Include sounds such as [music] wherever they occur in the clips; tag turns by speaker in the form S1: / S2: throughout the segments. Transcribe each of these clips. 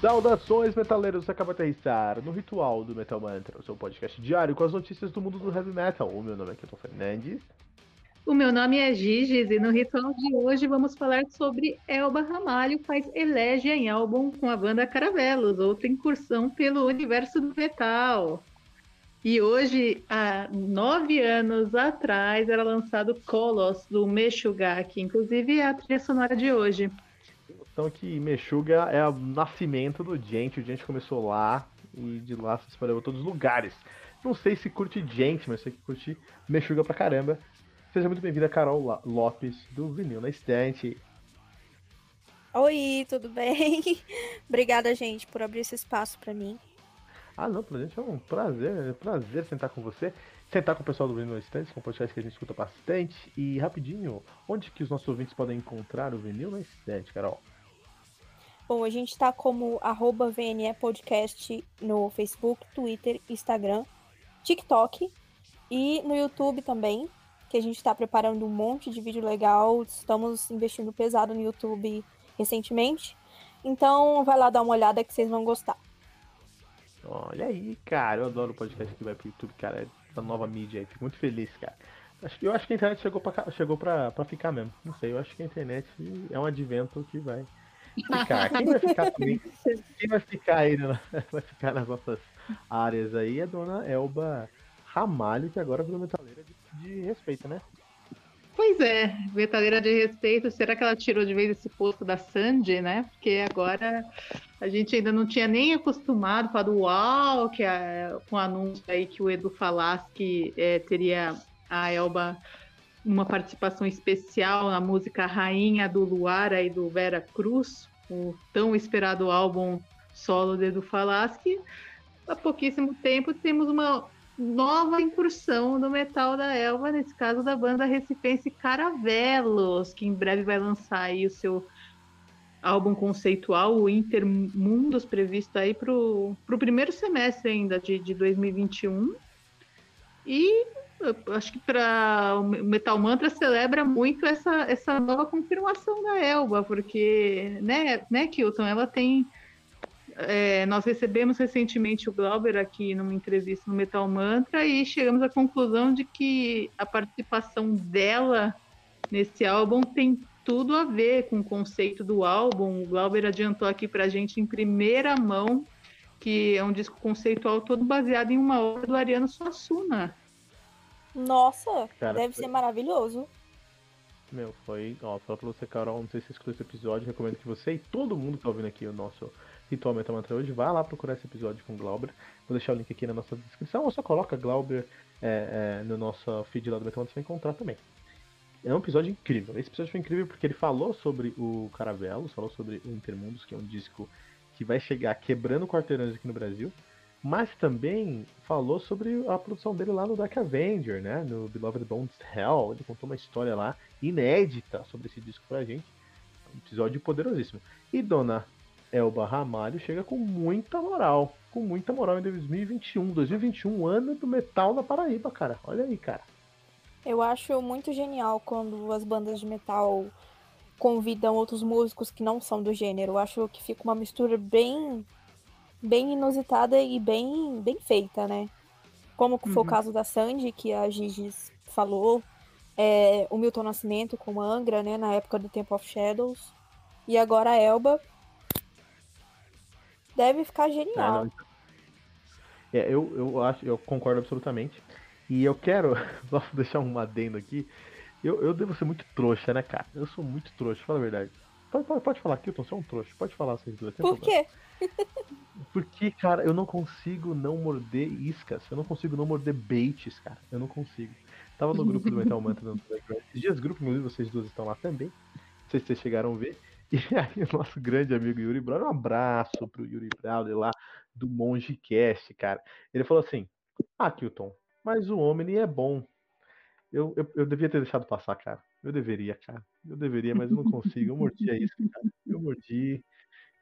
S1: Saudações, metaleiros! Você acaba de aterrissar no Ritual do Metal Mantra, o seu podcast diário com as notícias do mundo do heavy metal. O meu nome é Keton Fernandes.
S2: O meu nome é Giges e no ritual de hoje vamos falar sobre Elba Ramalho faz elégia em álbum com a banda Caravelos, outra incursão pelo universo do metal. E hoje, há nove anos atrás, era lançado Colos, do Meshuggah, que inclusive é a trilha sonora de hoje.
S1: Então que Meshuggah é o nascimento do gente, o gente começou lá e de lá se espalhou para todos os lugares. Não sei se curte gente, mas sei que curte Meshuggah pra caramba. Seja muito bem-vinda, Carol Lopes, do Vinil na Estante.
S3: Oi, tudo bem? [laughs] Obrigada, gente, por abrir esse espaço para mim.
S1: Ah, não, pra gente é um prazer, é um prazer sentar com você, sentar com o pessoal do Vinil na Estante, é um podcast que a gente escuta bastante. E rapidinho, onde que os nossos ouvintes podem encontrar o Vinil na Estante, Carol?
S3: Bom, a gente tá como arroba VNE Podcast no Facebook, Twitter, Instagram, TikTok e no YouTube também que a gente está preparando um monte de vídeo legal. Estamos investindo pesado no YouTube recentemente. Então vai lá dar uma olhada que vocês vão gostar.
S1: Olha aí, cara, eu adoro o podcast que vai pro YouTube, cara. Essa nova mídia aí, fico muito feliz, cara. Eu acho que a internet chegou pra, chegou pra, pra ficar mesmo. Não sei, eu acho que a internet é um advento que vai ficar. Quem vai ficar também? Quem vai ficar aí, né? [laughs] vai ficar nas nossas áreas aí é a dona Elba Ramalho, que agora virou metaleira de de respeito, né?
S2: Pois é, metaleira de respeito. Será que ela tirou de vez esse posto da Sandy, né? Porque agora a gente ainda não tinha nem acostumado com a do UAU, que é com o anúncio aí que o Edu falasse que é, teria a Elba uma participação especial na música Rainha do Luar aí do Vera Cruz, o tão esperado álbum solo do Edu Falaschi. Há pouquíssimo tempo temos uma nova incursão no metal da Elva, nesse caso da banda recifense Caravelos, que em breve vai lançar aí o seu álbum conceitual, o Intermundos, previsto aí para o primeiro semestre ainda de, de 2021. E acho que para o Metal Mantra celebra muito essa, essa nova confirmação da Elba, porque, né, né, Kilton, ela tem é, nós recebemos recentemente o Glauber aqui numa entrevista no Metal Mantra e chegamos à conclusão de que a participação dela nesse álbum tem tudo a ver com o conceito do álbum. O Glauber adiantou aqui para a gente em primeira mão que é um disco conceitual todo baseado em uma obra do Ariano Suassuna.
S3: Nossa, Cara, deve foi... ser maravilhoso.
S1: Meu, foi. Ó, fala pra você, Carol, não sei se você escutou esse episódio, recomendo que você e todo mundo que tá ouvindo aqui o nosso Ritual Metal Mantra hoje, vá lá procurar esse episódio com o Glauber. Vou deixar o link aqui na nossa descrição, ou só coloca Glauber é, é, no nosso feed lá do Metal Mantra, você vai encontrar também. É um episódio incrível. Esse episódio foi incrível porque ele falou sobre o Caravelos, falou sobre o Intermundos, que é um disco que vai chegar quebrando quarteirões aqui no Brasil, mas também falou sobre a produção dele lá no Dark Avenger, né? No Beloved Bones Hell. Ele contou uma história lá inédita sobre esse disco pra gente. Um episódio poderosíssimo. E Dona Elba Ramalho chega com muita moral. Com muita moral em 2021. 2021, ano do metal na Paraíba, cara. Olha aí, cara.
S3: Eu acho muito genial quando as bandas de metal convidam outros músicos que não são do gênero. Eu acho que fica uma mistura bem bem inusitada e bem bem feita, né? Como foi uhum. o caso da Sandy, que a Gigi falou, é, o Milton Nascimento com Angra, né, na época do Temple of Shadows. E agora a Elba, deve ficar genial. Então,
S1: é, eu, eu acho, eu concordo absolutamente. E eu quero, [laughs] posso deixar um adendo aqui. Eu, eu devo ser muito trouxa, né, cara? Eu sou muito trouxa, fala a verdade. Pode, pode, pode falar, Kilton, você é um trouxa. Pode falar, vocês duas.
S3: Por quê? [laughs]
S1: Porque, cara, eu não consigo não morder iscas. Eu não consigo não morder baits, cara. Eu não consigo. Tava no grupo do Metal Mantra no Telegram. Esses dias, grupo, inclusive, vocês duas estão lá também. Não sei se vocês chegaram a ver. [laughs] E aí, o nosso grande amigo Yuri Brother, um abraço pro Yuri Brother lá do Monge Cast, cara. Ele falou assim: Ah, Kilton, mas o Omni é bom. Eu, eu, eu, devia ter deixado passar, cara. Eu deveria, cara. Eu deveria, mas eu não consigo. Eu mordi a isso, cara. Eu mordi.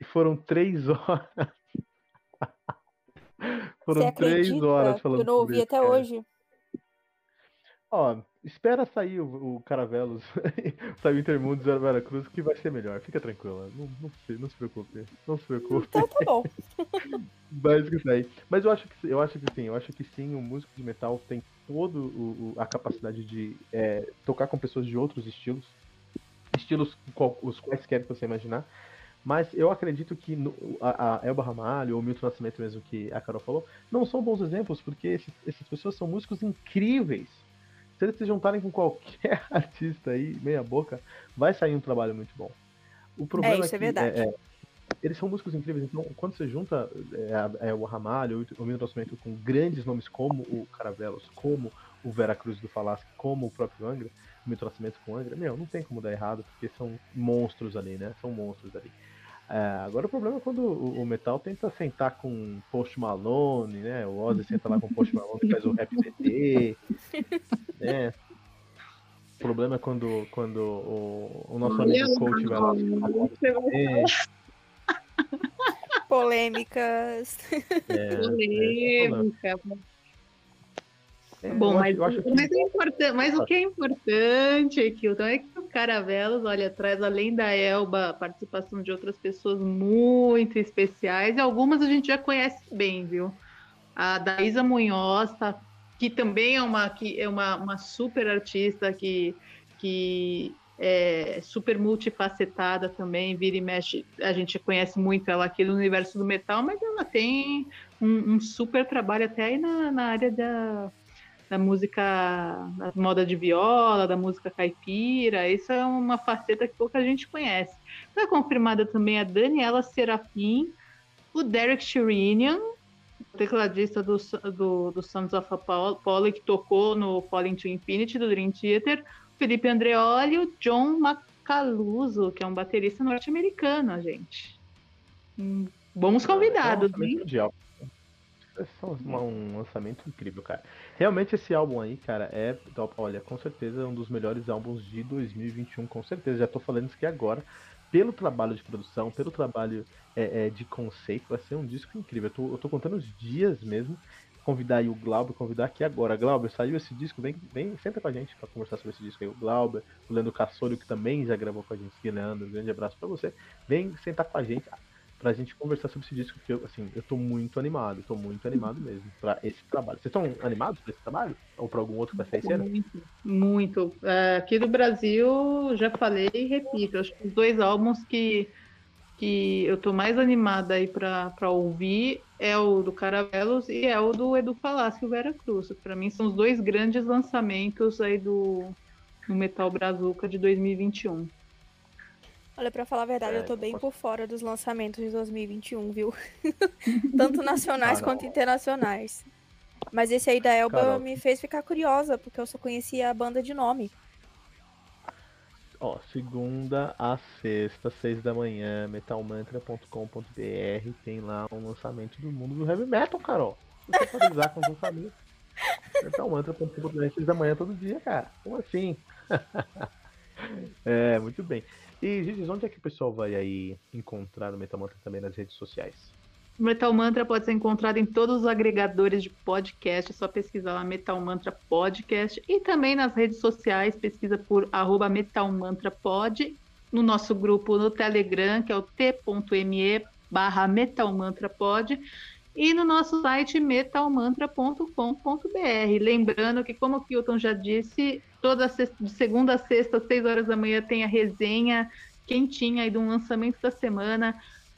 S1: E foram três [laughs] horas.
S3: foram três horas falando. Eu não ouvi até cara. hoje.
S1: Ó, espera sair o, o Caravelos, [laughs] sair o Intermundo Zero Veracruz, que vai ser melhor. Fica tranquila. Não, não, se, não se preocupe. Não se preocupe.
S3: Então tá bom. [laughs]
S1: aí. Mas eu acho que eu acho que sim, eu acho que sim, o músico de metal tem toda a capacidade de é, tocar com pessoas de outros estilos. Estilos qual, os quaisquer que você imaginar. Mas eu acredito que no, a, a, Elba Ramalho ou o Milton Nascimento mesmo que a Carol falou, não são bons exemplos, porque esses, essas pessoas são músicos incríveis se eles se juntarem com qualquer [laughs] artista aí, meia boca, vai sair um trabalho muito bom. O problema
S3: é, isso
S1: é,
S3: é verdade. É,
S1: eles são músicos incríveis, então quando você junta é, é o Ramalho, o Milton Nascimento com grandes nomes como o Caravelos, como o Vera Cruz do Falasque, como o próprio Angra, o Milton Nascimento com o Angra, meu, não tem como dar errado, porque são monstros ali, né? São monstros ali. É, agora o problema é quando o, o, metal tenta sentar com Post Malone, né? O Ozzy senta lá com Post Malone e faz o rap ZT, né? O problema é quando, quando o, o nosso amigo coach vai lá. É.
S3: Polêmicas.
S2: É, Polêmica. É, é, Bom, mas, que... mas, é importante, mas o que é importante, Kilton, é que o Caravelos, olha, traz além da Elba, a participação de outras pessoas muito especiais, e algumas a gente já conhece bem, viu? A Daísa Munhoz, tá, que também é uma, que é uma, uma super artista que, que é super multifacetada também, vira e mexe, a gente conhece muito ela aqui no universo do metal, mas ela tem um, um super trabalho até aí na, na área da da música, da moda de viola, da música caipira. Isso é uma faceta que pouca gente conhece. Está confirmada também a Daniela Serafim, o Derek Sherinian, tecladista do, do, do Sons of Apollo, que tocou no Falling to Infinity, do Dream Theater, Felipe Andreoli o John Macaluso, que é um baterista norte-americano, gente. Hum, bons convidados, é,
S1: hein? É um lançamento incrível, cara. Realmente esse álbum aí, cara, é. Olha, com certeza é um dos melhores álbuns de 2021, com certeza. Já tô falando isso aqui agora. Pelo trabalho de produção, pelo trabalho é, é, de conceito, vai ser um disco incrível. Eu tô, eu tô contando os dias mesmo. Convidar aí o Glauber, convidar aqui agora. Glauber, saiu esse disco, vem, vem senta com a gente para conversar sobre esse disco aí. O Glauber, o Leandro Cassolio, que também já gravou com a gente. Leandro, um grande abraço para você. Vem sentar com a gente pra gente conversar sobre esse disco, porque eu, assim, eu tô muito animado, tô muito animado mesmo pra esse trabalho. Vocês estão animados pra esse trabalho? Ou pra algum outro que vai sair?
S2: Muito, muito. É, aqui do Brasil, já falei e repito, acho que os dois álbuns que, que eu tô mais animada aí pra, pra ouvir é o do Caravelos e é o do Edu Palácio Vera Cruz. Pra mim são os dois grandes lançamentos aí do, do Metal Brazuca de 2021.
S3: Olha, pra falar a verdade, é, eu tô bem posso... por fora dos lançamentos de 2021, viu? [laughs] Tanto nacionais quanto internacionais. Mas esse aí da Elba Carol. me fez ficar curiosa, porque eu só conhecia a banda de nome.
S1: Ó, segunda a sexta, seis da manhã, metalmantra.com.br tem lá um lançamento do mundo do heavy metal, Carol. Você pode usar com sua família. [laughs] Metalmantra.com.br, seis da manhã todo dia, cara. Como assim? [laughs] é, muito bem. E, Gigi, onde é que o pessoal vai aí encontrar o Metal Mantra também nas redes sociais?
S2: O Metal Mantra pode ser encontrado em todos os agregadores de podcast, é só pesquisar lá Metal Mantra Podcast. E também nas redes sociais, pesquisa por arroba Metal Mantra Pod, no nosso grupo no Telegram, que é o t.me barra Metal Mantra Pod, e no nosso site metalmantra.com.br. Lembrando que, como o Kilton já disse, toda sexta, de segunda a sexta, às 6 horas da manhã, tem a resenha quentinha aí de um lançamento da semana.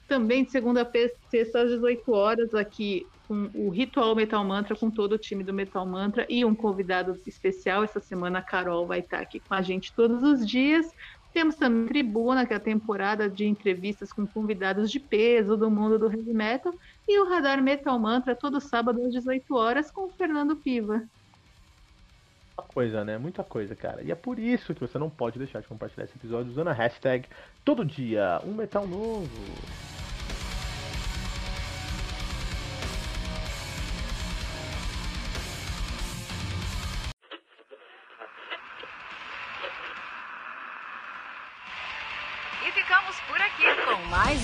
S2: Também de segunda a sexta, às 18 horas, aqui com o Ritual Metal Mantra, com todo o time do Metal Mantra e um convidado especial. Essa semana a Carol vai estar aqui com a gente todos os dias. Temos também Tribuna, que é a temporada de entrevistas com convidados de peso do mundo do heavy metal, e o Radar Metal Mantra todo sábado às 18 horas com o Fernando Piva.
S1: Muita coisa, né? Muita coisa, cara. E é por isso que você não pode deixar de compartilhar esse episódio usando a hashtag todo dia um metal novo.